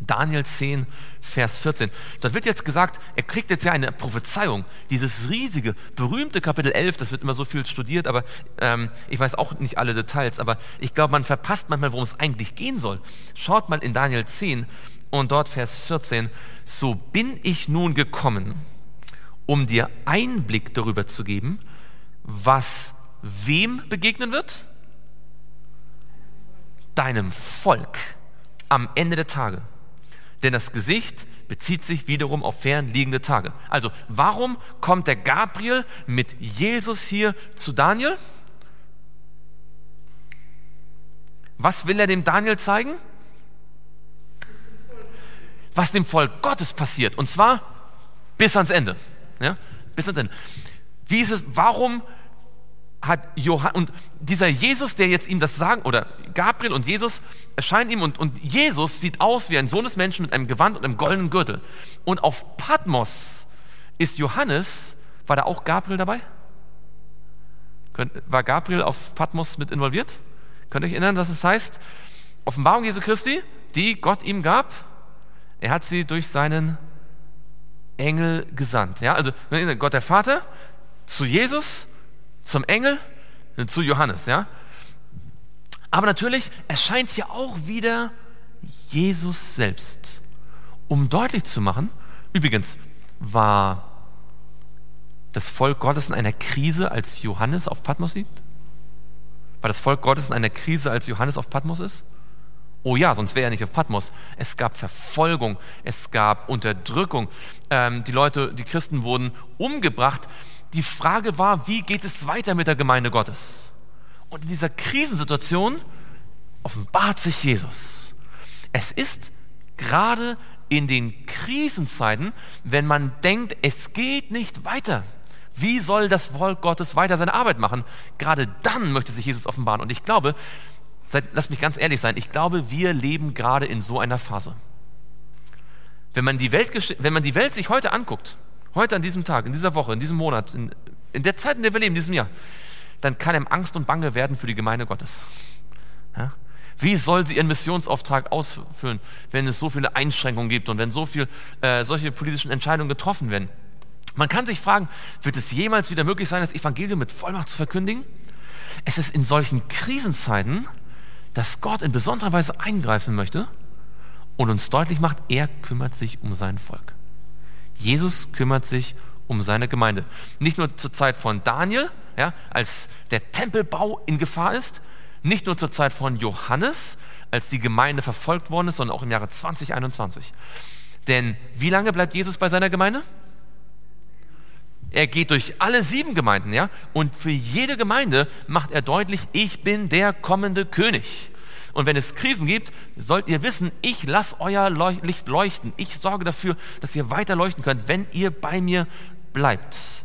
Daniel 10, Vers 14. Dort wird jetzt gesagt, er kriegt jetzt ja eine Prophezeiung. Dieses riesige, berühmte Kapitel 11, das wird immer so viel studiert, aber ähm, ich weiß auch nicht alle Details, aber ich glaube, man verpasst manchmal, worum es eigentlich gehen soll. Schaut mal in Daniel 10 und dort Vers 14. So bin ich nun gekommen, um dir Einblick darüber zu geben, was wem begegnen wird? Deinem Volk am Ende der Tage. Denn das Gesicht bezieht sich wiederum auf fernliegende Tage. Also, warum kommt der Gabriel mit Jesus hier zu Daniel? Was will er dem Daniel zeigen? Was dem Volk Gottes passiert. Und zwar bis ans Ende. Ja? Bis ans Ende. Wie ist es, warum hat Johann, und dieser Jesus, der jetzt ihm das sagen, oder Gabriel und Jesus erscheinen ihm und, und Jesus sieht aus wie ein Sohn des Menschen mit einem Gewand und einem goldenen Gürtel. Und auf Patmos ist Johannes, war da auch Gabriel dabei? War Gabriel auf Patmos mit involviert? Könnt ihr euch erinnern, was es heißt? Offenbarung Jesu Christi, die Gott ihm gab, er hat sie durch seinen Engel gesandt. Ja, also Gott der Vater zu Jesus zum Engel, zu Johannes, ja. Aber natürlich erscheint hier auch wieder Jesus selbst, um deutlich zu machen, übrigens war das Volk Gottes in einer Krise, als Johannes auf Patmos liegt? War das Volk Gottes in einer Krise, als Johannes auf Patmos ist? Oh ja, sonst wäre er nicht auf Patmos. Es gab Verfolgung, es gab Unterdrückung. Ähm, die Leute, die Christen wurden umgebracht. Die Frage war, wie geht es weiter mit der Gemeinde Gottes? Und in dieser Krisensituation offenbart sich Jesus. Es ist gerade in den Krisenzeiten, wenn man denkt, es geht nicht weiter. Wie soll das Volk Gottes weiter seine Arbeit machen? Gerade dann möchte sich Jesus offenbaren. Und ich glaube, seid, lasst mich ganz ehrlich sein, ich glaube, wir leben gerade in so einer Phase. Wenn man die Welt, wenn man die Welt sich heute anguckt, heute an diesem Tag, in dieser Woche, in diesem Monat, in, in der Zeit, in der wir leben, in diesem Jahr, dann kann ihm Angst und Bange werden für die Gemeinde Gottes. Ja? Wie soll sie ihren Missionsauftrag ausfüllen, wenn es so viele Einschränkungen gibt und wenn so viele äh, solche politischen Entscheidungen getroffen werden? Man kann sich fragen, wird es jemals wieder möglich sein, das Evangelium mit Vollmacht zu verkündigen? Es ist in solchen Krisenzeiten, dass Gott in besonderer Weise eingreifen möchte und uns deutlich macht, er kümmert sich um sein Volk. Jesus kümmert sich um seine Gemeinde. Nicht nur zur Zeit von Daniel, ja, als der Tempelbau in Gefahr ist, nicht nur zur Zeit von Johannes, als die Gemeinde verfolgt worden ist, sondern auch im Jahre 2021. Denn wie lange bleibt Jesus bei seiner Gemeinde? Er geht durch alle sieben Gemeinden, ja, und für jede Gemeinde macht er deutlich, ich bin der kommende König. Und wenn es Krisen gibt, sollt ihr wissen, ich lasse euer Licht leuchten. Ich sorge dafür, dass ihr weiter leuchten könnt, wenn ihr bei mir bleibt.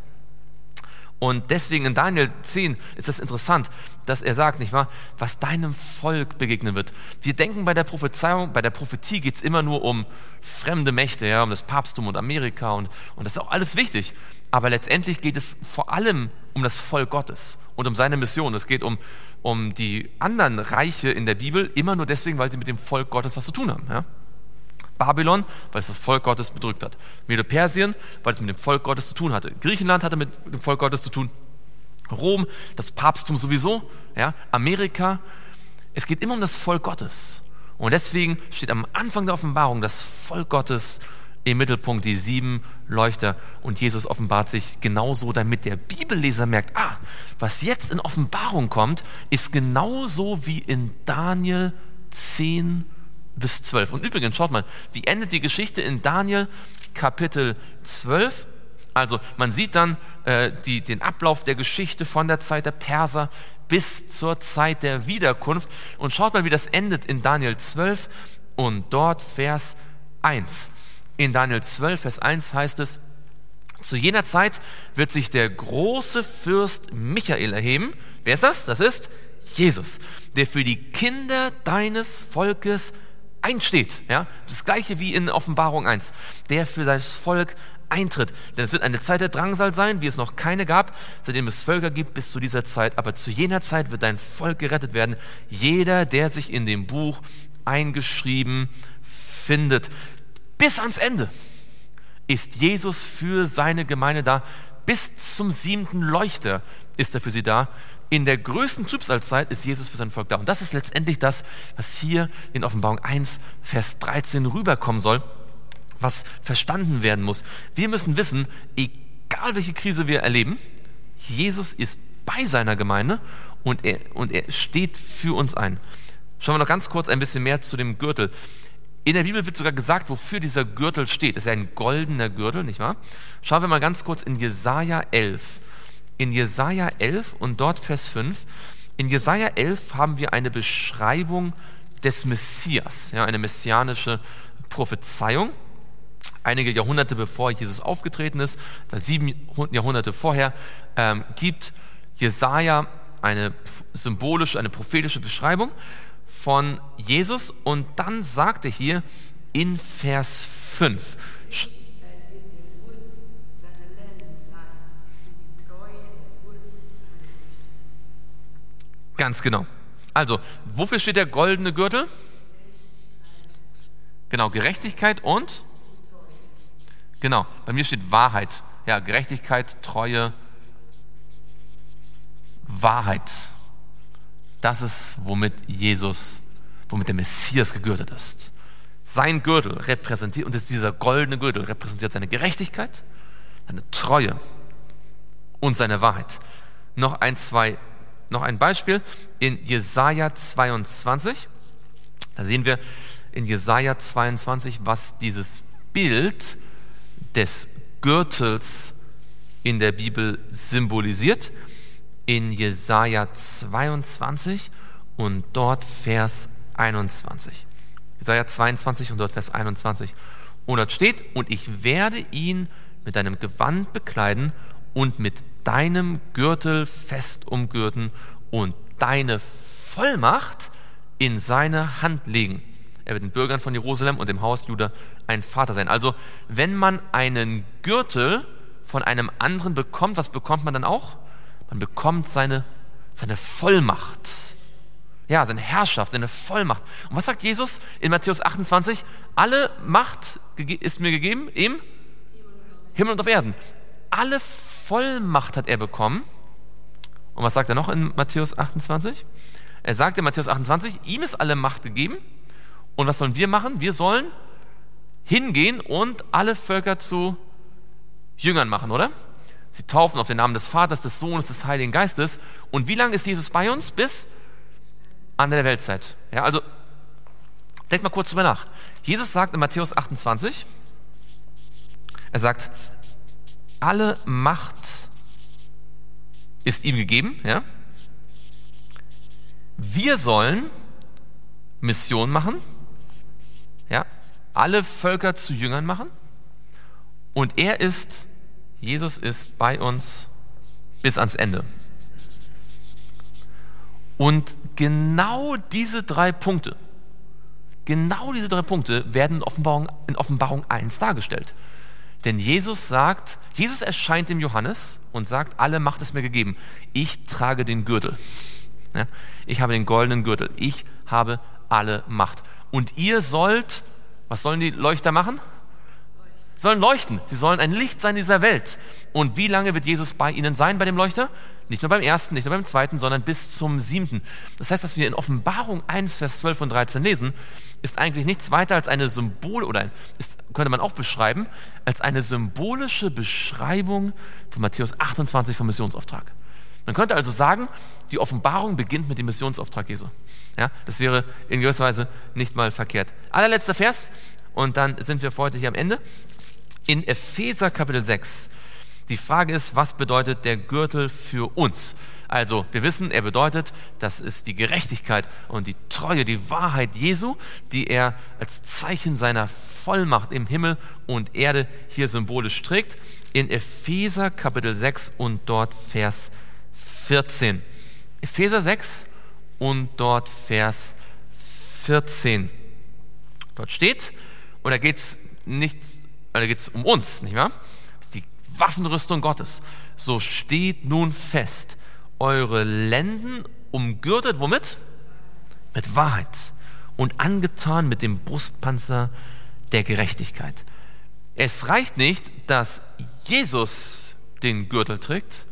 Und deswegen in Daniel 10 ist es interessant, dass er sagt, nicht wahr, was deinem Volk begegnen wird. Wir denken bei der Prophezeiung, bei der Prophetie geht es immer nur um fremde Mächte, ja, um das Papsttum und Amerika und, und das ist auch alles wichtig. Aber letztendlich geht es vor allem um das Volk Gottes und um seine Mission. Es geht um, um die anderen Reiche in der Bibel immer nur deswegen, weil sie mit dem Volk Gottes was zu tun haben. Ja? Babylon, weil es das Volk Gottes bedrückt hat. Medo-Persien, weil es mit dem Volk Gottes zu tun hatte. Griechenland hatte mit dem Volk Gottes zu tun. Rom, das Papsttum sowieso. Ja? Amerika. Es geht immer um das Volk Gottes. Und deswegen steht am Anfang der Offenbarung das Volk Gottes im Mittelpunkt, die sieben Leuchter. Und Jesus offenbart sich genauso, damit der Bibelleser merkt, ah, was jetzt in Offenbarung kommt, ist genauso wie in Daniel 10 bis 12. Und übrigens, schaut mal, wie endet die Geschichte in Daniel Kapitel 12? Also man sieht dann äh, die, den Ablauf der Geschichte von der Zeit der Perser bis zur Zeit der Wiederkunft. Und schaut mal, wie das endet in Daniel 12 und dort Vers 1. In Daniel 12, Vers 1 heißt es, zu jener Zeit wird sich der große Fürst Michael erheben. Wer ist das? Das ist Jesus, der für die Kinder deines Volkes einsteht. Ja? Das gleiche wie in Offenbarung 1. Der für sein Volk eintritt. Denn es wird eine Zeit der Drangsal sein, wie es noch keine gab, seitdem es Völker gibt bis zu dieser Zeit. Aber zu jener Zeit wird dein Volk gerettet werden. Jeder, der sich in dem Buch eingeschrieben findet. Bis ans Ende ist Jesus für seine Gemeinde da. Bis zum siebten Leuchter ist er für sie da in der größten Trübsalzeit ist Jesus für sein Volk da. Und das ist letztendlich das, was hier in Offenbarung 1, Vers 13 rüberkommen soll, was verstanden werden muss. Wir müssen wissen, egal welche Krise wir erleben, Jesus ist bei seiner Gemeinde und er, und er steht für uns ein. Schauen wir noch ganz kurz ein bisschen mehr zu dem Gürtel. In der Bibel wird sogar gesagt, wofür dieser Gürtel steht. Es ist ein goldener Gürtel, nicht wahr? Schauen wir mal ganz kurz in Jesaja 11 in Jesaja 11 und dort Vers 5. In Jesaja 11 haben wir eine Beschreibung des Messias, ja, eine messianische Prophezeiung. Einige Jahrhunderte bevor Jesus aufgetreten ist, sieben Jahrhunderte vorher, ähm, gibt Jesaja eine symbolische, eine prophetische Beschreibung von Jesus und dann sagt er hier in Vers 5, Ganz genau. Also, wofür steht der goldene Gürtel? Genau, Gerechtigkeit und? Genau, bei mir steht Wahrheit. Ja, Gerechtigkeit, Treue, Wahrheit. Das ist, womit Jesus, womit der Messias gegürtet ist. Sein Gürtel repräsentiert, und ist dieser goldene Gürtel repräsentiert seine Gerechtigkeit, seine Treue und seine Wahrheit. Noch ein, zwei noch ein Beispiel in Jesaja 22. Da sehen wir in Jesaja 22, was dieses Bild des Gürtels in der Bibel symbolisiert. In Jesaja 22 und dort Vers 21. Jesaja 22 und dort Vers 21. Und dort steht, und ich werde ihn mit einem Gewand bekleiden und mit deinem Gürtel fest umgürten und deine Vollmacht in seine Hand legen. Er wird den Bürgern von Jerusalem und dem Haus Juda ein Vater sein. Also, wenn man einen Gürtel von einem anderen bekommt, was bekommt man dann auch? Man bekommt seine, seine Vollmacht. Ja, seine Herrschaft, seine Vollmacht. Und was sagt Jesus in Matthäus 28? Alle Macht ist mir gegeben im Himmel und auf Erden. Alle Vollmacht hat er bekommen. Und was sagt er noch in Matthäus 28? Er sagt in Matthäus 28, ihm ist alle Macht gegeben. Und was sollen wir machen? Wir sollen hingehen und alle Völker zu Jüngern machen, oder? Sie taufen auf den Namen des Vaters, des Sohnes, des Heiligen Geistes. Und wie lange ist Jesus bei uns? Bis an der Weltzeit. Ja, also Denkt mal kurz drüber nach. Jesus sagt in Matthäus 28, er sagt, alle Macht ist ihm gegeben, ja? Wir sollen Mission machen, ja? Alle Völker zu Jüngern machen. Und er ist, Jesus ist bei uns bis ans Ende. Und genau diese drei Punkte, genau diese drei Punkte werden in Offenbarung, in Offenbarung 1 dargestellt. Denn Jesus sagt, Jesus erscheint dem Johannes und sagt, alle Macht ist mir gegeben. Ich trage den Gürtel. Ja, ich habe den goldenen Gürtel. Ich habe alle Macht. Und ihr sollt, was sollen die Leuchter machen? Sollen leuchten. Sie sollen ein Licht sein in dieser Welt. Und wie lange wird Jesus bei ihnen sein, bei dem Leuchter? Nicht nur beim ersten, nicht nur beim zweiten, sondern bis zum siebten. Das heißt, was wir in Offenbarung 1, Vers 12 und 13 lesen, ist eigentlich nichts weiter als eine Symbol oder ist, könnte man auch beschreiben, als eine symbolische Beschreibung von Matthäus 28 vom Missionsauftrag. Man könnte also sagen, die Offenbarung beginnt mit dem Missionsauftrag Jesu. Ja, das wäre in gewisser Weise nicht mal verkehrt. Allerletzter Vers und dann sind wir für heute hier am Ende in Epheser Kapitel 6. Die Frage ist, was bedeutet der Gürtel für uns? Also, wir wissen, er bedeutet, das ist die Gerechtigkeit und die Treue, die Wahrheit Jesu, die er als Zeichen seiner Vollmacht im Himmel und Erde hier symbolisch trägt. In Epheser Kapitel 6 und dort Vers 14. Epheser 6 und dort Vers 14. Dort steht, und da geht es nicht da geht es um uns, nicht wahr? Das ist die Waffenrüstung Gottes. So steht nun fest, eure Lenden umgürtet, womit? Mit Wahrheit und angetan mit dem Brustpanzer der Gerechtigkeit. Es reicht nicht, dass Jesus den Gürtel trägt,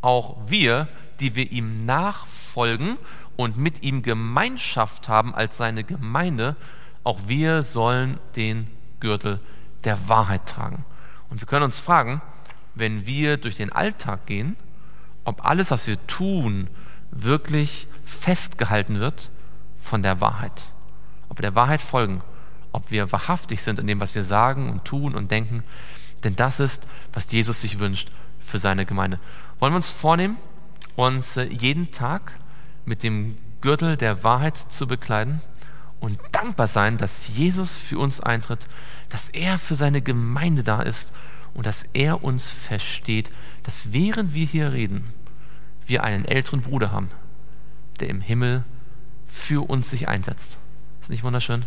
auch wir, die wir ihm nachfolgen und mit ihm Gemeinschaft haben als seine Gemeinde, auch wir sollen den Gürtel tragen der Wahrheit tragen. Und wir können uns fragen, wenn wir durch den Alltag gehen, ob alles, was wir tun, wirklich festgehalten wird von der Wahrheit. Ob wir der Wahrheit folgen, ob wir wahrhaftig sind in dem, was wir sagen und tun und denken. Denn das ist, was Jesus sich wünscht für seine Gemeinde. Wollen wir uns vornehmen, uns äh, jeden Tag mit dem Gürtel der Wahrheit zu bekleiden und dankbar sein, dass Jesus für uns eintritt, dass er für seine Gemeinde da ist und dass er uns versteht, dass während wir hier reden, wir einen älteren Bruder haben, der im Himmel für uns sich einsetzt. Ist nicht wunderschön?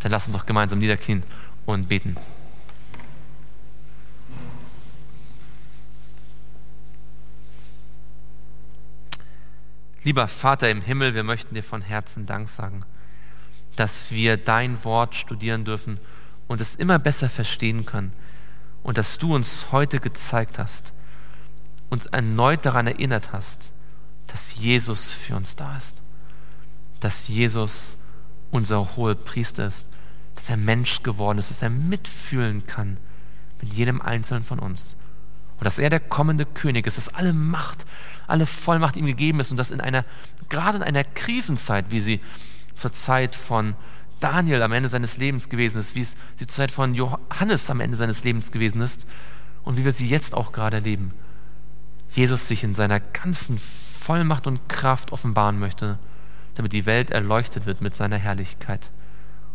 Dann lass uns doch gemeinsam niederknien und beten. Lieber Vater im Himmel, wir möchten dir von Herzen Dank sagen, dass wir dein Wort studieren dürfen und es immer besser verstehen können. Und dass du uns heute gezeigt hast, uns erneut daran erinnert hast, dass Jesus für uns da ist. Dass Jesus unser hoher Priester ist, dass er Mensch geworden ist, dass er mitfühlen kann mit jedem Einzelnen von uns. Und dass er der kommende König ist, dass alle Macht, alle Vollmacht ihm gegeben ist und dass in einer, gerade in einer Krisenzeit, wie sie zur Zeit von Daniel am Ende seines Lebens gewesen ist, wie es die Zeit von Johannes am Ende seines Lebens gewesen ist und wie wir sie jetzt auch gerade erleben. Jesus sich in seiner ganzen Vollmacht und Kraft offenbaren möchte, damit die Welt erleuchtet wird mit seiner Herrlichkeit.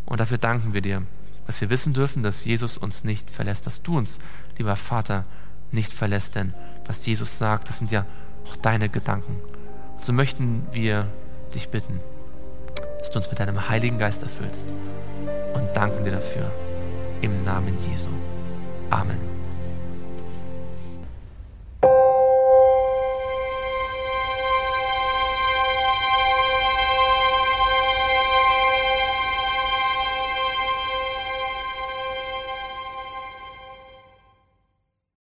Und dafür danken wir dir, dass wir wissen dürfen, dass Jesus uns nicht verlässt, dass du uns, lieber Vater, nicht verlässt, denn was Jesus sagt, das sind ja auch deine Gedanken. Und so möchten wir dich bitten dass du uns mit deinem Heiligen Geist erfüllst. Und danken dir dafür. Im Namen Jesu. Amen.